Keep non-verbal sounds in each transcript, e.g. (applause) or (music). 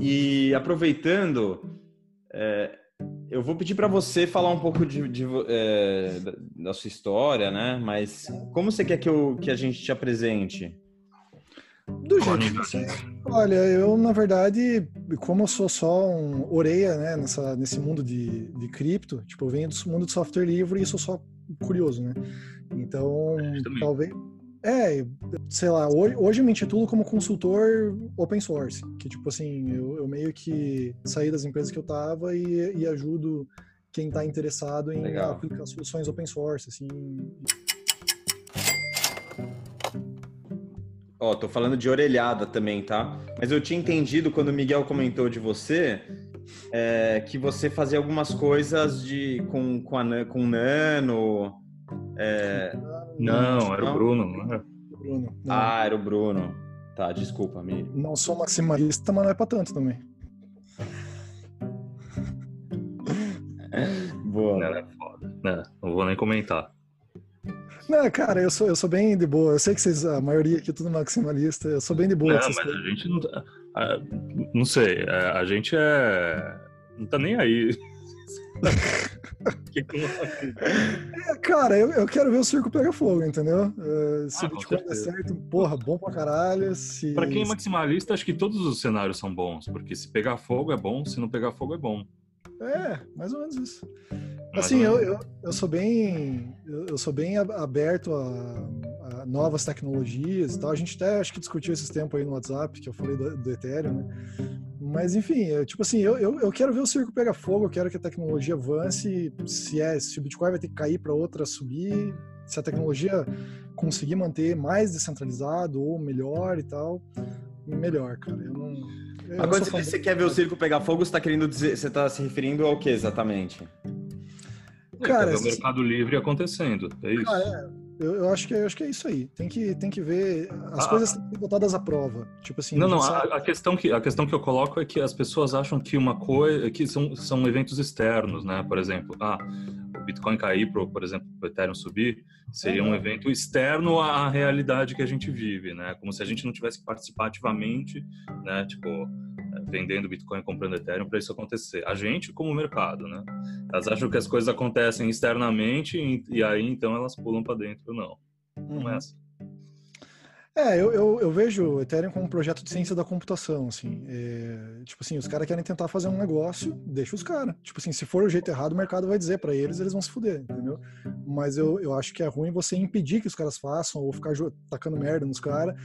E aproveitando, é, eu vou pedir para você falar um pouco de, de é, da sua história, né? Mas como você quer que, eu, que a gente te apresente? Do jeito que você. Olha, eu, na verdade, como eu sou só um orelha, né, nessa, nesse mundo de, de cripto, tipo, eu venho do mundo de software livre e sou só curioso, né? Então, talvez. É, sei lá, hoje, hoje eu me intitulo como consultor open source, que tipo assim, eu, eu meio que saí das empresas que eu tava e, e ajudo quem está interessado em Legal. aplicar soluções open source, assim. Ó, tô falando de orelhada também, tá? Mas eu tinha entendido quando o Miguel comentou de você é, que você fazia algumas coisas de com, com, a, com Nano. É... Não, era o Bruno, não era? Bruno, não. Ah, era o Bruno. Tá, desculpa, me. Não sou maximalista, mas não é pra tanto também. (laughs) Boa. Não, é foda. Não, não vou nem comentar. Não, cara, eu sou, eu sou bem de boa. Eu sei que vocês, a maioria aqui é tudo maximalista. Eu sou bem de boa. Não, mas coisas. a gente não. Tá, a, não sei, a, a, gente é. Não tá nem aí. É, cara, eu, eu quero ver o circo pegar fogo, entendeu? Uh, se ah, o Bitcoin der certo, porra, bom pra caralho. Se... Pra quem é maximalista, acho que todos os cenários são bons, porque se pegar fogo é bom, se não pegar fogo é bom. É, mais ou menos isso. Assim, eu, eu, eu sou bem eu sou bem aberto a, a, novas tecnologias e tal. A gente até acho que discutiu esses tempos aí no WhatsApp, que eu falei do, do Ethereum, né? Mas enfim, eu, tipo assim, eu, eu, eu, quero ver o circo pegar fogo, eu quero que a tecnologia avance. Se é, se o Bitcoin vai ter que cair para outra subir, se a tecnologia conseguir manter mais descentralizado ou melhor e tal, melhor, cara. Eu não. Eu Agora, se você quer ver o circo pegar fogo, você está querendo dizer, você está se referindo ao que exatamente? Cara, é, o mercado livre acontecendo, é isso. Ah, é. Eu, eu, acho que, eu acho que é isso aí. Tem que, tem que ver. As ah, coisas têm que ser botadas à prova. Tipo assim. Não, não. A, a, questão que, a questão que eu coloco é que as pessoas acham que uma coisa. que são, são eventos externos, né? Por exemplo, ah, Bitcoin cair, por, por exemplo, o Ethereum subir, seria um evento externo à realidade que a gente vive, né? Como se a gente não tivesse que participar ativamente, né? Tipo vendendo Bitcoin, comprando Ethereum para isso acontecer. A gente, como mercado, né? Elas acham que as coisas acontecem externamente e, e aí então elas pulam para dentro. Não, não é uhum. assim. É, eu, eu, eu, vejo o Ethereum como um projeto de ciência da computação, assim. É, tipo assim, os caras querem tentar fazer um negócio, deixa os caras. Tipo assim, se for o jeito errado, o mercado vai dizer para eles, eles vão se fuder, entendeu? Mas eu, eu acho que é ruim você impedir que os caras façam ou ficar tacando merda nos caras.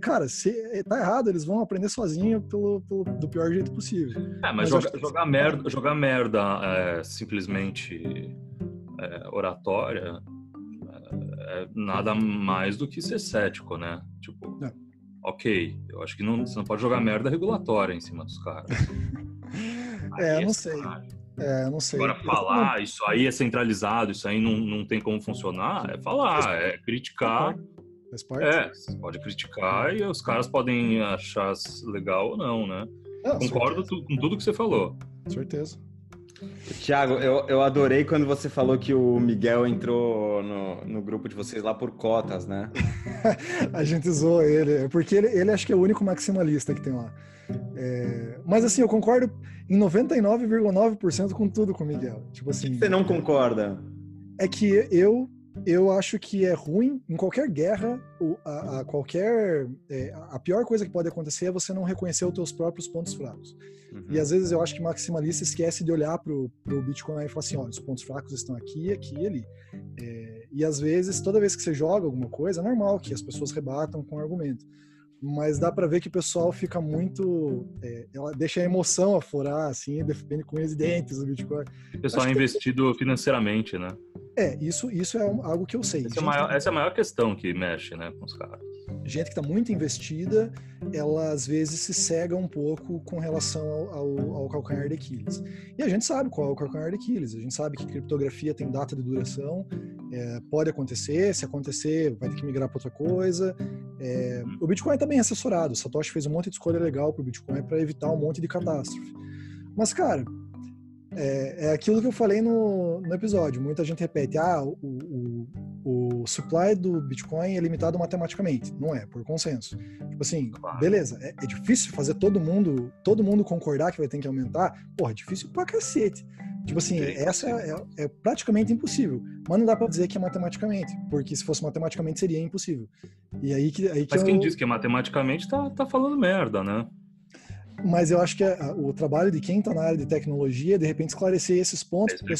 Cara, se tá errado, eles vão aprender sozinho pelo, pelo do pior jeito possível. É, mas, mas joga, que... jogar merda, jogar merda é, simplesmente é, oratória é nada mais do que ser cético, né? Tipo, é. ok, eu acho que não, você não pode jogar merda regulatória em cima dos caras. (laughs) é, eu não sei. É, não sei. Agora, falar isso aí é centralizado, isso aí não, não tem como funcionar, é falar, é criticar. É, você pode criticar e os caras podem achar legal ou não, né? Não, Concordo com tudo que você falou. Certeza. Tiago, eu, eu adorei quando você falou que o Miguel entrou no, no grupo de vocês lá por cotas, né? (laughs) a gente zoou ele, porque ele, ele acho que é o único maximalista que tem lá. É, mas assim, eu concordo em 99,9% com tudo com o Miguel. Tipo assim. Que você não concorda? É que eu eu acho que é ruim em qualquer guerra, a, a qualquer é, a pior coisa que pode acontecer é você não reconhecer os teus próprios pontos fracos. Uhum. E às vezes eu acho que maximalista esquece de olhar para o Bitcoin e falar assim, olha, os pontos fracos estão aqui, aqui e ali. É, e às vezes, toda vez que você joga alguma coisa, é normal que as pessoas rebatam com argumento mas dá para ver que o pessoal fica muito. É, ela deixa a emoção aflorar, assim, defende com os dentes o Bitcoin. O pessoal é investido que... financeiramente, né? É, isso, isso é algo que eu sei. Essa, é, maior, essa é a maior questão que mexe, né, com os caras. Gente que está muito investida, ela às vezes se cega um pouco com relação ao, ao, ao, calcanhar de Aquiles. E a gente sabe qual é o calcanhar de Aquiles. A gente sabe que criptografia tem data de duração, é, pode acontecer, se acontecer, vai ter que migrar para outra coisa. É, o Bitcoin está bem assessorado. O Satoshi fez um monte de escolha legal para o Bitcoin para evitar um monte de catástrofe. Mas, cara, é, é aquilo que eu falei no, no episódio. Muita gente repete: ah, o, o, o supply do Bitcoin é limitado matematicamente, não é, por consenso. Tipo assim, beleza, é, é, difícil fazer todo mundo, todo mundo concordar que vai ter que aumentar, porra, é difícil pra cacete. Tipo assim, essa é, é, praticamente impossível. Mas não dá pra dizer que é matematicamente, porque se fosse matematicamente seria impossível. E aí que, aí que Mas quem eu... diz que é matematicamente tá, tá falando merda, né? Mas eu acho que a, o trabalho de quem está na área de tecnologia é, de repente, esclarecer esses pontos, porque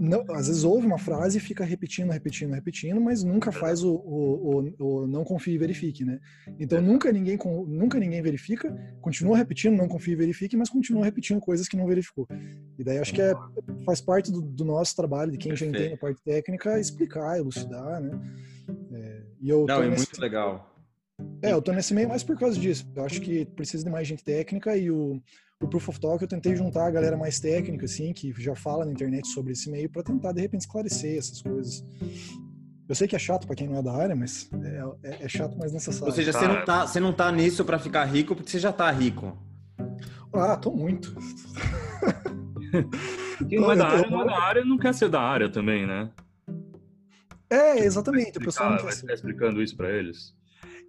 não, às vezes ouve uma frase e fica repetindo, repetindo, repetindo, mas nunca faz o, o, o, o não confie e verifique, né? Então nunca ninguém, nunca ninguém verifica, continua repetindo, não confie e verifique, mas continua repetindo coisas que não verificou. E daí acho que é, faz parte do, do nosso trabalho, de quem Perfeito. já entende a parte técnica, explicar, elucidar, né? É, e eu não, é nesse... muito legal. É, eu tô nesse meio mais por causa disso. Eu acho que precisa de mais gente técnica e o o Proof of Talk eu tentei juntar a galera mais técnica, assim, que já fala na internet sobre esse meio, para tentar, de repente, esclarecer essas coisas. Eu sei que é chato para quem não é da área, mas é, é, é, chato, mas necessário. Ou seja, você não tá, você não tá nisso para ficar rico porque você já tá rico. Ah, tô muito. Quem não é da área, não é da área, não quer ser da área também, né? É, exatamente. o pessoal não quer vai ser. explicando isso para eles.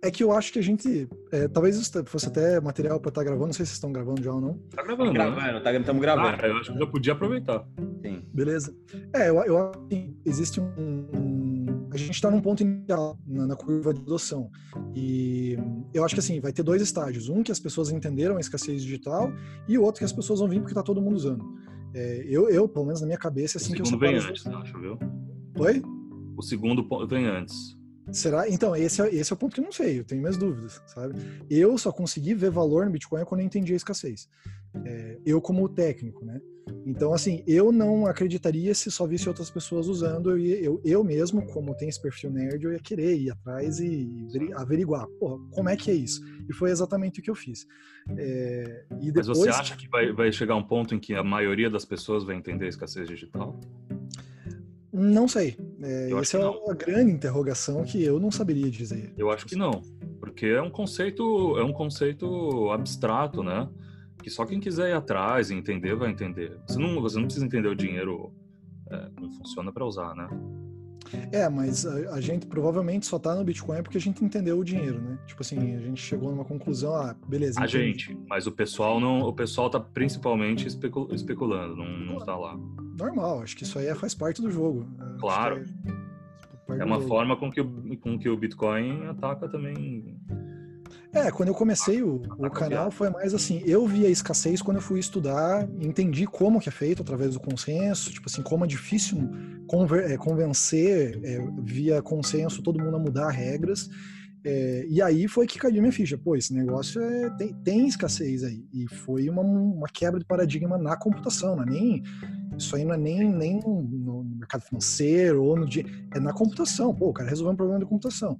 É que eu acho que a gente. É, talvez isso fosse até material para estar tá gravando. Não sei se vocês estão gravando já ou não. Tá gravando, tá gravando, tá, estamos gravando. Ah, eu acho que já podia aproveitar. Sim. Beleza. É, eu, eu acho que existe um. um a gente está num ponto inicial na, na, curva de adoção. E eu acho que assim, vai ter dois estágios. Um que as pessoas entenderam a escassez digital e o outro que as pessoas vão vir porque está todo mundo usando. É, eu, eu, pelo menos na minha cabeça, assim o que eu segundo vem antes, acho, viu? Oi? O segundo vem antes. Será? Então, esse é, esse é o ponto que eu não sei, eu tenho minhas dúvidas, sabe? Eu só consegui ver valor no Bitcoin quando eu entendi a escassez. É, eu como técnico, né? Então, assim, eu não acreditaria se só visse outras pessoas usando, eu, eu, eu mesmo, como tenho esse perfil nerd, eu ia querer ir atrás e averiguar, porra, como é que é isso? E foi exatamente o que eu fiz. É, e depois... Mas você acha que vai, vai chegar um ponto em que a maioria das pessoas vai entender a escassez digital? Não sei. É, essa é uma grande interrogação que eu não saberia dizer. Eu acho que não, porque é um conceito, é um conceito abstrato, né? Que só quem quiser ir atrás e entender vai entender. Você não, você não precisa entender o dinheiro é, como funciona para usar, né? É, mas a, a, gente provavelmente só tá no Bitcoin porque a gente entendeu o dinheiro, né? Tipo assim, a gente chegou numa conclusão, ah, beleza. A gente, mas o pessoal não, o pessoal tá principalmente especulando, não, não tá lá. Normal, acho que isso aí é, faz parte do jogo. Claro. É, é, uma forma com que, o, com que o Bitcoin ataca também é, quando eu comecei o, o canal foi mais assim, eu vi a escassez quando eu fui estudar, entendi como que é feito através do consenso, tipo assim, como é difícil é, convencer é, via consenso todo mundo a mudar regras. É, e aí foi que caiu minha ficha. Pô, esse negócio é, tem, tem escassez aí. E foi uma, uma quebra de paradigma na computação, não é nem. Isso aí não é nem, nem no mercado financeiro ou no dia. É na computação. Pô, o cara resolveu um problema de computação.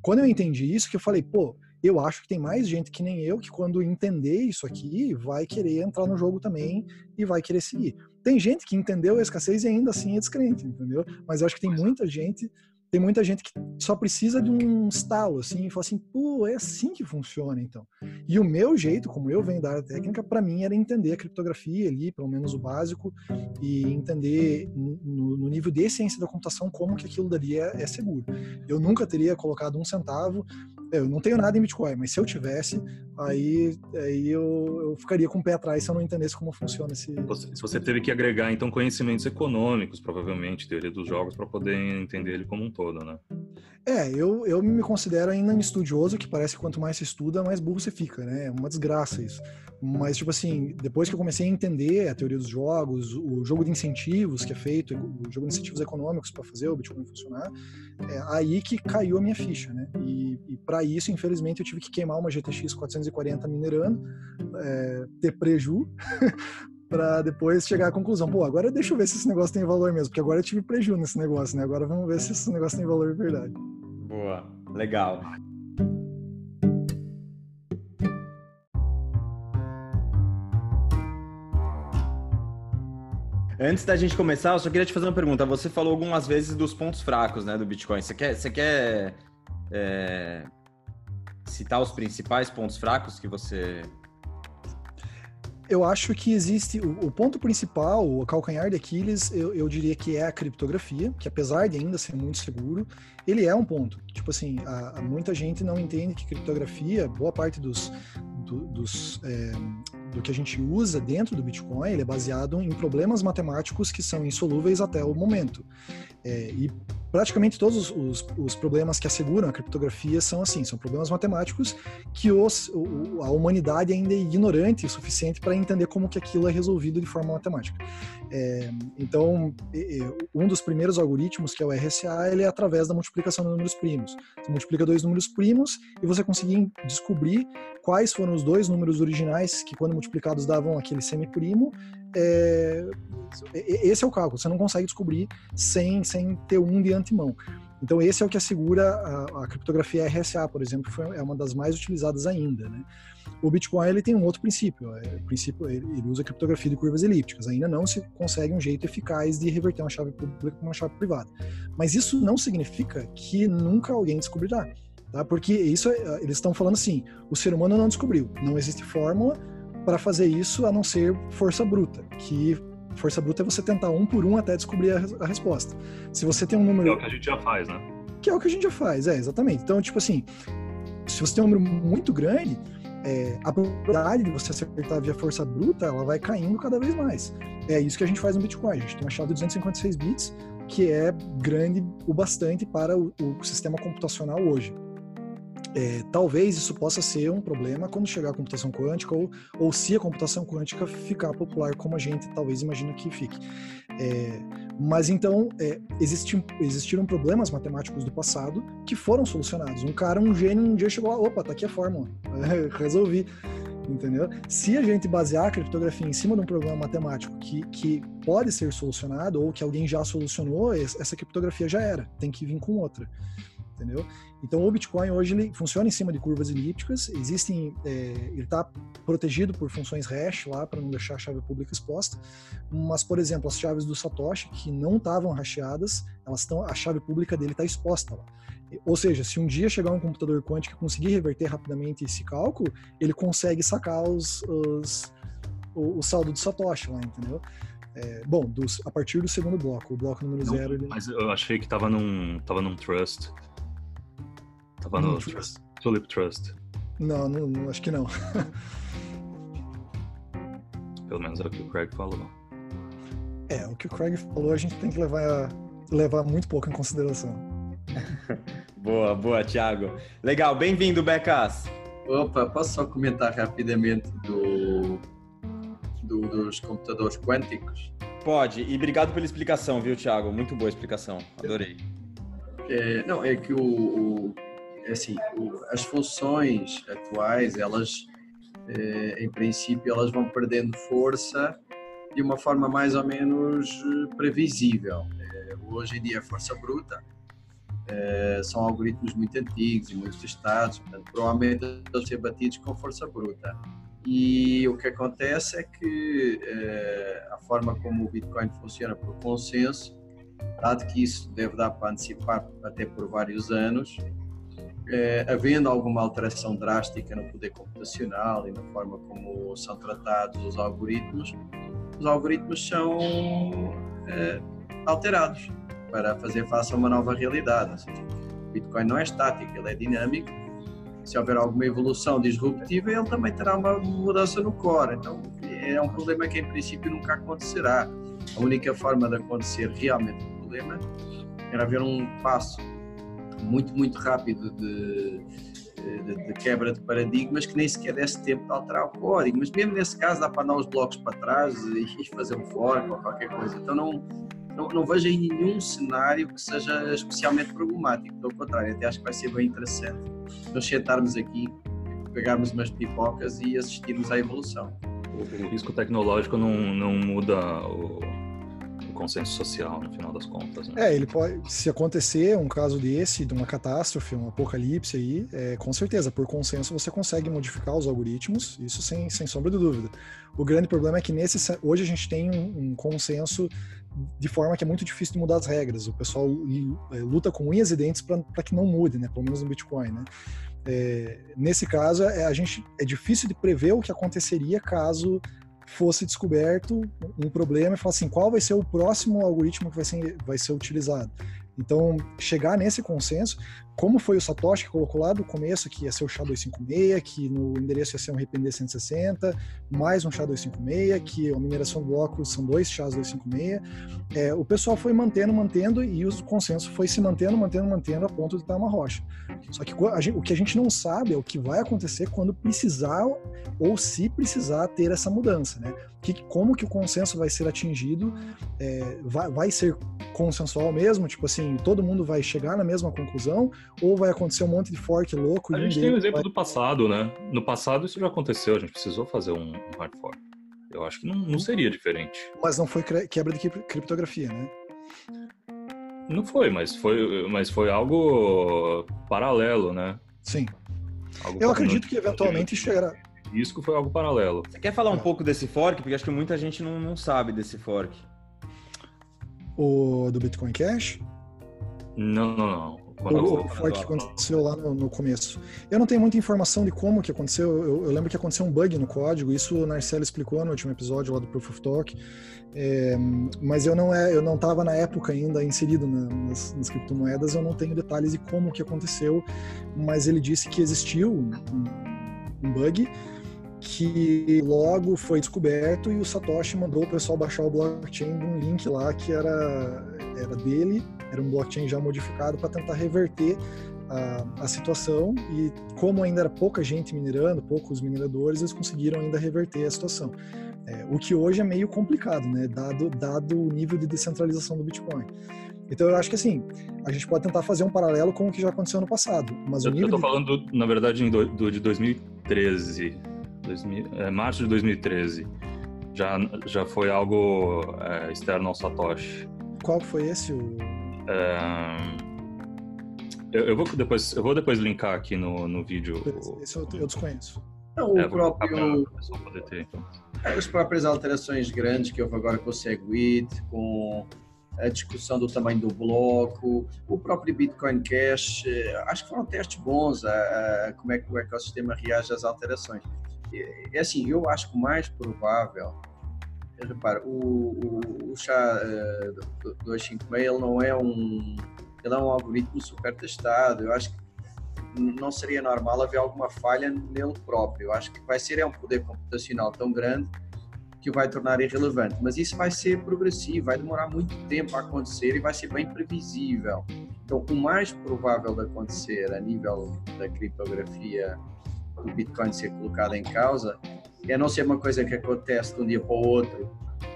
Quando eu entendi isso, que eu falei, pô, eu acho que tem mais gente que nem eu que quando entender isso aqui vai querer entrar no jogo também e vai querer seguir. Tem gente que entendeu a escassez e ainda assim é descrente, entendeu? Mas eu acho que tem muita gente tem muita gente que só precisa de um estalo, assim, e fala assim, pô, é assim que funciona, então. E o meu jeito, como eu venho da área técnica, para mim era entender a criptografia ali, pelo menos o básico, e entender no, no, nível de ciência da computação como que aquilo dali é, é seguro. Eu nunca teria colocado um centavo, eu não tenho nada em Bitcoin, mas se eu tivesse, aí, aí eu, eu ficaria com o pé atrás se eu não entendesse como funciona esse... Se você teve que agregar, então, conhecimentos econômicos, provavelmente, teoria dos jogos, para poder entender ele como um todo todo, né? É, eu, eu me considero ainda um estudioso, que parece que quanto mais se estuda, mais burro você fica, né? É uma desgraça isso. Mas, tipo assim, depois que eu comecei a entender a teoria dos jogos, o jogo de incentivos que é feito, o jogo de incentivos econômicos para fazer o Bitcoin funcionar, é aí que caiu a minha ficha, né? E, e para isso, infelizmente, eu tive que queimar uma GTX 440 minerando, é, ter preju, (laughs) para depois chegar à conclusão, pô, agora deixa eu ver se esse negócio tem valor mesmo, porque agora eu tive prejuízo nesse negócio, né? Agora vamos ver se esse negócio tem valor de verdade. Boa, legal. Antes da gente começar, eu só queria te fazer uma pergunta. Você falou algumas vezes dos pontos fracos, né, do Bitcoin. Você quer, você quer é, citar os principais pontos fracos que você eu acho que existe o, o, ponto principal, o calcanhar de Aquiles, eu, eu, diria que é a criptografia, que apesar de ainda ser muito seguro, ele é um ponto. Tipo assim, a, a muita gente não entende que criptografia, boa parte dos, do, dos é, do que a gente usa dentro do Bitcoin, ele é baseado em problemas matemáticos que são insolúveis até o momento. É, e praticamente todos os, os, problemas que asseguram a criptografia são assim, são problemas matemáticos que os, o, a humanidade ainda é ignorante o suficiente para entender como que aquilo é resolvido de forma matemática. É, então, um dos primeiros algoritmos, que é o RSA, ele é através da multiplicação de números primos. Você multiplica dois números primos e você consegue descobrir quais foram os dois números originais que, quando multiplicados, davam aquele semiprimo é, esse é o cálculo, você não consegue descobrir sem, sem ter um de antemão. Então esse é o que assegura a, a criptografia RSA, por exemplo, foi, é uma das mais utilizadas ainda, né? O Bitcoin ele tem um outro princípio, é, princípio ele, ele usa criptografia de curvas elípticas. Ainda não se consegue um jeito eficaz de reverter uma chave pública com uma chave privada. Mas isso não significa que nunca alguém descobrirá, tá? Porque isso é, eles estão falando assim, o ser humano não descobriu, não existe fórmula para fazer isso a não ser força bruta, que força bruta é você tentar um por um até descobrir a, a resposta. Se você tem um número. Que é o que a gente já faz, né? Que é o que a gente já faz, é, exatamente. Então, tipo assim, se você tem um número muito grande, é, a probabilidade de você acertar via força bruta, ela vai caindo cada vez mais. É isso que a gente faz no Bitcoin. A gente tem uma chave de 256 bits, que é grande o bastante para o, o sistema computacional hoje. É, talvez isso possa ser um problema quando chegar a computação quântica ou, ou se a computação quântica ficar popular como a gente talvez imagina que fique. É, mas então é, existiram problemas matemáticos do passado que foram solucionados. Um cara, um gênio, um dia chegou lá, opa, tá aqui a fórmula, (laughs) resolvi. Entendeu? Se a gente basear a criptografia em cima de um problema matemático que, que pode ser solucionado ou que alguém já solucionou, essa criptografia já era, tem que vir com outra entendeu? Então o Bitcoin hoje ele funciona em cima de curvas elípticas, existem, é, ele está protegido por funções hash lá para não deixar a chave pública exposta, mas por exemplo as chaves do Satoshi que não estavam hasheadas, elas estão, a chave pública dele está exposta lá. Ou seja, se um dia chegar um computador quântico e conseguir reverter rapidamente esse cálculo, ele consegue sacar os, os o, o saldo do Satoshi lá, entendeu? É, bom, dos, a partir do segundo bloco, o bloco número não, zero. Ele... Mas eu achei que estava num, tava num trust. Tava no Trust. Tulip Trust. Não, não, não, acho que não. (laughs) Pelo menos é o que o Craig falou. É, o que o Craig falou a gente tem que levar, levar muito pouco em consideração. (laughs) boa, boa, Thiago. Legal, bem-vindo, Becas. Opa, posso só comentar rapidamente do, do, dos computadores quânticos? Pode, e obrigado pela explicação, viu, Thiago? Muito boa explicação, adorei. É, não, é que o, o assim, as funções atuais, elas, eh, em princípio, elas vão perdendo força de uma forma mais ou menos eh, previsível. Eh, hoje em dia, força bruta são algoritmos muito antigos e muito testados, portanto, provavelmente eles vão ser batidos com força bruta. E o que acontece é que a forma como o Bitcoin funciona por consenso, dado que isso deve dar para antecipar até por vários anos, é, havendo alguma alteração drástica no poder computacional e na forma como são tratados os algoritmos, os algoritmos são é, alterados para fazer face a uma nova realidade. Seja, o Bitcoin não é estático, ele é dinâmico. Se houver alguma evolução disruptiva, ele também terá uma mudança no core. Então, é um problema que, em princípio, nunca acontecerá. A única forma de acontecer realmente o problema era haver um passo muito, muito rápido de, de, de, quebra de paradigmas que nem sequer desse tempo de alterar o código. Mas mesmo nesse caso dá para andar os blocos para trás e fazer um fork ou qualquer coisa. Então não, não, não vejo em nenhum cenário que seja especialmente problemático. Pelo contrário, até acho que vai ser bem interessante nós sentarmos aqui, pegarmos umas pipocas e assistirmos à evolução. O risco tecnológico não, não muda o consenso social, no final das contas. Né? É, ele pode, se acontecer um caso desse, de uma catástrofe, um apocalipse aí, é, com certeza, por consenso você consegue modificar os algoritmos, isso sem, sem sombra de dúvida. O grande problema é que nesse, hoje a gente tem um, um consenso de forma que é muito difícil de mudar as regras. O pessoal é, luta com unhas e dentes para que não mude, né? Pelo menos no Bitcoin, né? É, nesse caso, é, a gente é difícil de prever o que aconteceria caso fosse descoberto um problema e falar assim, qual vai ser o próximo algoritmo que vai ser, vai ser utilizado. Então, chegar nesse consenso, como foi o Satoshi que colocou lá do começo, que ia ser o SHA-256, que no endereço ia ser um RPD 160, mais um SHA-256, que a mineração do bloco são dois SHA-256. É, o pessoal foi mantendo, mantendo, e o consenso foi se mantendo, mantendo, mantendo, a ponto de estar uma rocha. Só que gente, o que a gente não sabe é o que vai acontecer quando precisar, ou se precisar ter essa mudança, né? Que, como que o consenso vai ser atingido, é, vai, vai ser consensual mesmo, tipo assim, todo mundo vai chegar na mesma conclusão, ou vai acontecer um monte de fork louco. A gente tem o um exemplo vai... do passado, né? No passado isso já aconteceu, a gente precisou fazer um hard fork. Eu acho que não, não seria diferente. Mas não foi quebra de criptografia, né? Não foi, mas foi, mas foi algo paralelo, né? Sim. Algo Eu acredito que eventualmente chegará. Risco foi algo paralelo. Você quer falar um é. pouco desse fork? Porque acho que muita gente não, não sabe desse fork. O do Bitcoin Cash? Não, não, não. Quando o fork que aconteceu lá no, no, começo. Eu não tenho muita informação de como que aconteceu. Eu, eu, lembro que aconteceu um bug no código. Isso o Narcelo explicou no último episódio lá do Proof of Talk. É, mas eu não é, eu não estava na época ainda inserido na, nas, nas, criptomoedas. Eu não tenho detalhes de como que aconteceu. Mas ele disse que existiu um, um bug que logo foi descoberto e o Satoshi mandou o pessoal baixar o blockchain de um link lá que era, era dele era um blockchain já modificado para tentar reverter a, a, situação e como ainda era pouca gente minerando, poucos mineradores, eles conseguiram ainda reverter a situação. É, o que hoje é meio complicado, né, dado, dado o nível de descentralização do Bitcoin. Então eu acho que assim, a gente pode tentar fazer um paralelo com o que já aconteceu no passado. Mas eu, o nível eu tô falando, na verdade, do, do, de 2013, 2000, é, março de 2013. Já, já foi algo é, externo ao Satoshi. Qual foi esse? O eu, eu, vou depois, eu vou depois linkar aqui no, no vídeo. Esse eu, eu desconheço. Não, o é, próprio. Ter, então. é, as próprias alterações grandes que houve agora com o Segwit, com a discussão do tamanho do bloco, o próprio Bitcoin Cash, eh, acho que foram testes bons a, a como é que o ecossistema reage às alterações. É assim, eu acho que o mais provável repara, o, o, o chá uh, 256 ele não é um ele é um algoritmo super testado. Eu acho que não seria normal haver alguma falha nele próprio. Eu acho que vai ser é um poder computacional tão grande que vai tornar irrelevante. Mas isso vai ser progressivo, vai demorar muito tempo a acontecer e vai ser bem previsível. Então, o mais provável de acontecer a nível da criptografia do Bitcoin ser colocado em causa é não ser uma coisa que acontece de um dia para o outro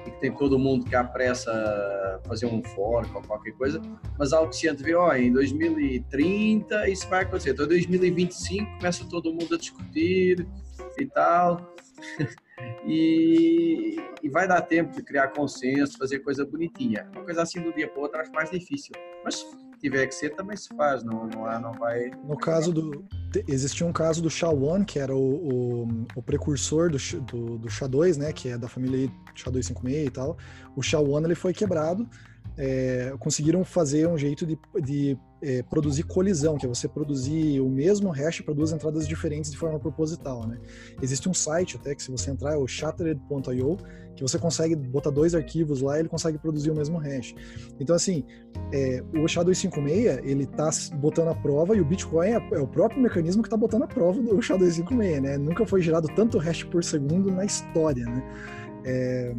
e que tem todo mundo que há pressa a fazer um fork ou qualquer coisa, mas algo que se antevê, ó, em 2030 isso vai acontecer, então em 2025 começa todo mundo a discutir e tal, (laughs) e, e, vai dar tempo de criar consenso, fazer coisa bonitinha. Uma coisa assim do dia para o outro acho mais difícil, mas tiver que ser, também se faz, não, não, não vai... No caso do... Existia um caso do SHA-1, que era o, o, o precursor do, do, do SHA-2, né, que é da família SHA-256 e tal. O SHA-1, ele foi quebrado, é, conseguiram fazer um jeito de, de é, produzir colisão, que é você produzir o mesmo hash para duas entradas diferentes de forma proposital, né? Existe um site até que se você entrar é o shattered.io, que você consegue botar dois arquivos lá ele consegue produzir o mesmo hash. Então assim, é, o SHA-256 ele está botando a prova e o Bitcoin é, é o próprio mecanismo que está botando a prova do SHA-256, né? Nunca foi gerado tanto hash por segundo na história, né? É,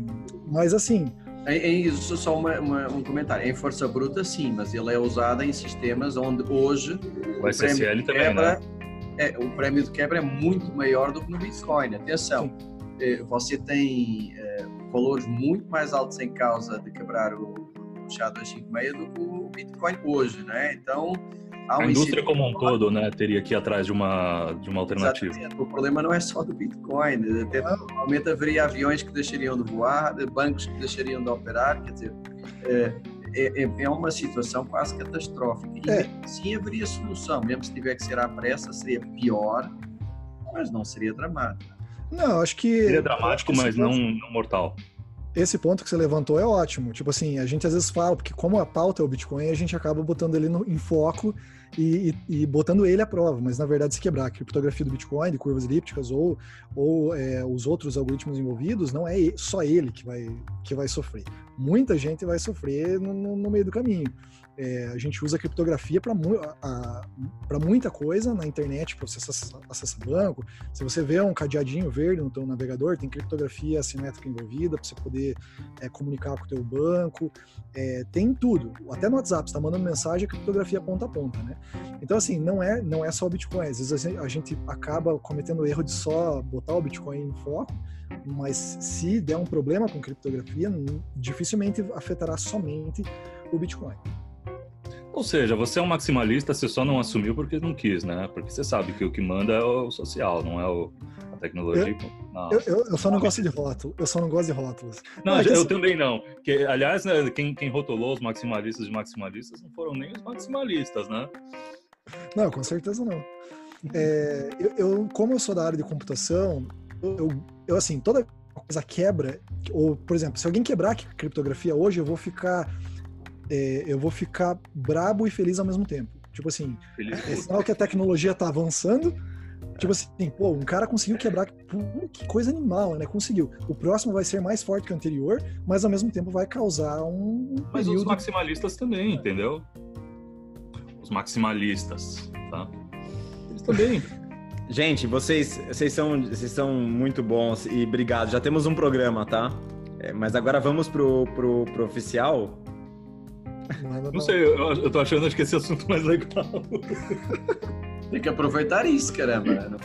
mas assim, em, em, só uma, uma, um comentário. Em força bruta, sim, mas ele é usado em sistemas onde hoje o, o SSL também, quebra, né? é, o prémio de quebra é muito maior do que no Bitcoin. Atenção, eh, você tem é, valores muito mais altos em causa de quebrar o, o SHA-256 do que o Bitcoin hoje, né? Então, a indústria como um todo, né, teria que ir atrás de uma, de uma alternativa. Exatamente. O problema não é só do Bitcoin. Né? Até, provavelmente haveria aviões que deixariam de voar, bancos que deixariam de operar. Quer dizer, é, é, é, é uma situação quase catastrófica. E é. sim haveria solução. Mesmo se tiver que ser à pressa, seria pior, mas não seria dramático. Não, acho que. Seria dramático, mas não, não mortal. Esse ponto que você levantou é ótimo. Tipo assim, a gente às vezes fala, porque como a pauta é o Bitcoin, a gente acaba botando ele no, em foco e, e, e, botando ele à prova. Mas na verdade, se quebrar a criptografia do Bitcoin, de curvas elípticas ou, ou é, os outros algoritmos envolvidos, não é só ele que vai, que vai sofrer. Muita gente vai sofrer no, no meio do caminho. É, a gente usa a criptografia para mu muita coisa na internet, para você acessar, acessar banco. Se você vê um cadeadinho verde no teu navegador, tem criptografia assimétrica envolvida para você poder é, comunicar com o teu banco. É, tem tudo. Até no WhatsApp, você está mandando mensagem, a criptografia ponta a ponta, né? Então, assim, não é, não é só o Bitcoin. Às vezes a gente acaba cometendo o erro de só botar o Bitcoin em foco, mas se der um problema com criptografia, dificilmente afetará somente o Bitcoin. Ou seja, você é um maximalista, você só não assumiu porque não quis, né? Porque você sabe que o que manda é o social, não é o, a tecnologia. Eu, eu, eu, só não gosto de rótulo, eu só não gosto de rótulos. Não, não eu, eu também não. Que, aliás, né, quem, quem rotulou os maximalistas de maximalistas não foram nem os maximalistas, né? Não, com certeza não. É, eu, eu, como eu sou da área de computação, eu, eu assim, toda coisa quebra, ou, por exemplo, se alguém quebrar a criptografia hoje, eu vou ficar é, eu vou ficar brabo e feliz ao mesmo tempo. Tipo assim, feliz é sinal que a tecnologia tá avançando. Tipo assim, pô, um cara conseguiu quebrar. Que coisa animal, né? Conseguiu. O próximo vai ser mais forte que o anterior, mas ao mesmo tempo vai causar um. Mas período... os maximalistas também, entendeu? Os maximalistas, tá? Eles também. (laughs) Gente, vocês, vocês, são, vocês são muito bons e obrigado. Já temos um programa, tá? É, mas agora vamos pro, pro, pro oficial. Não, não sei, eu, eu tô achando acho que esse assunto mais legal. Tem que aproveitar isso, caramba.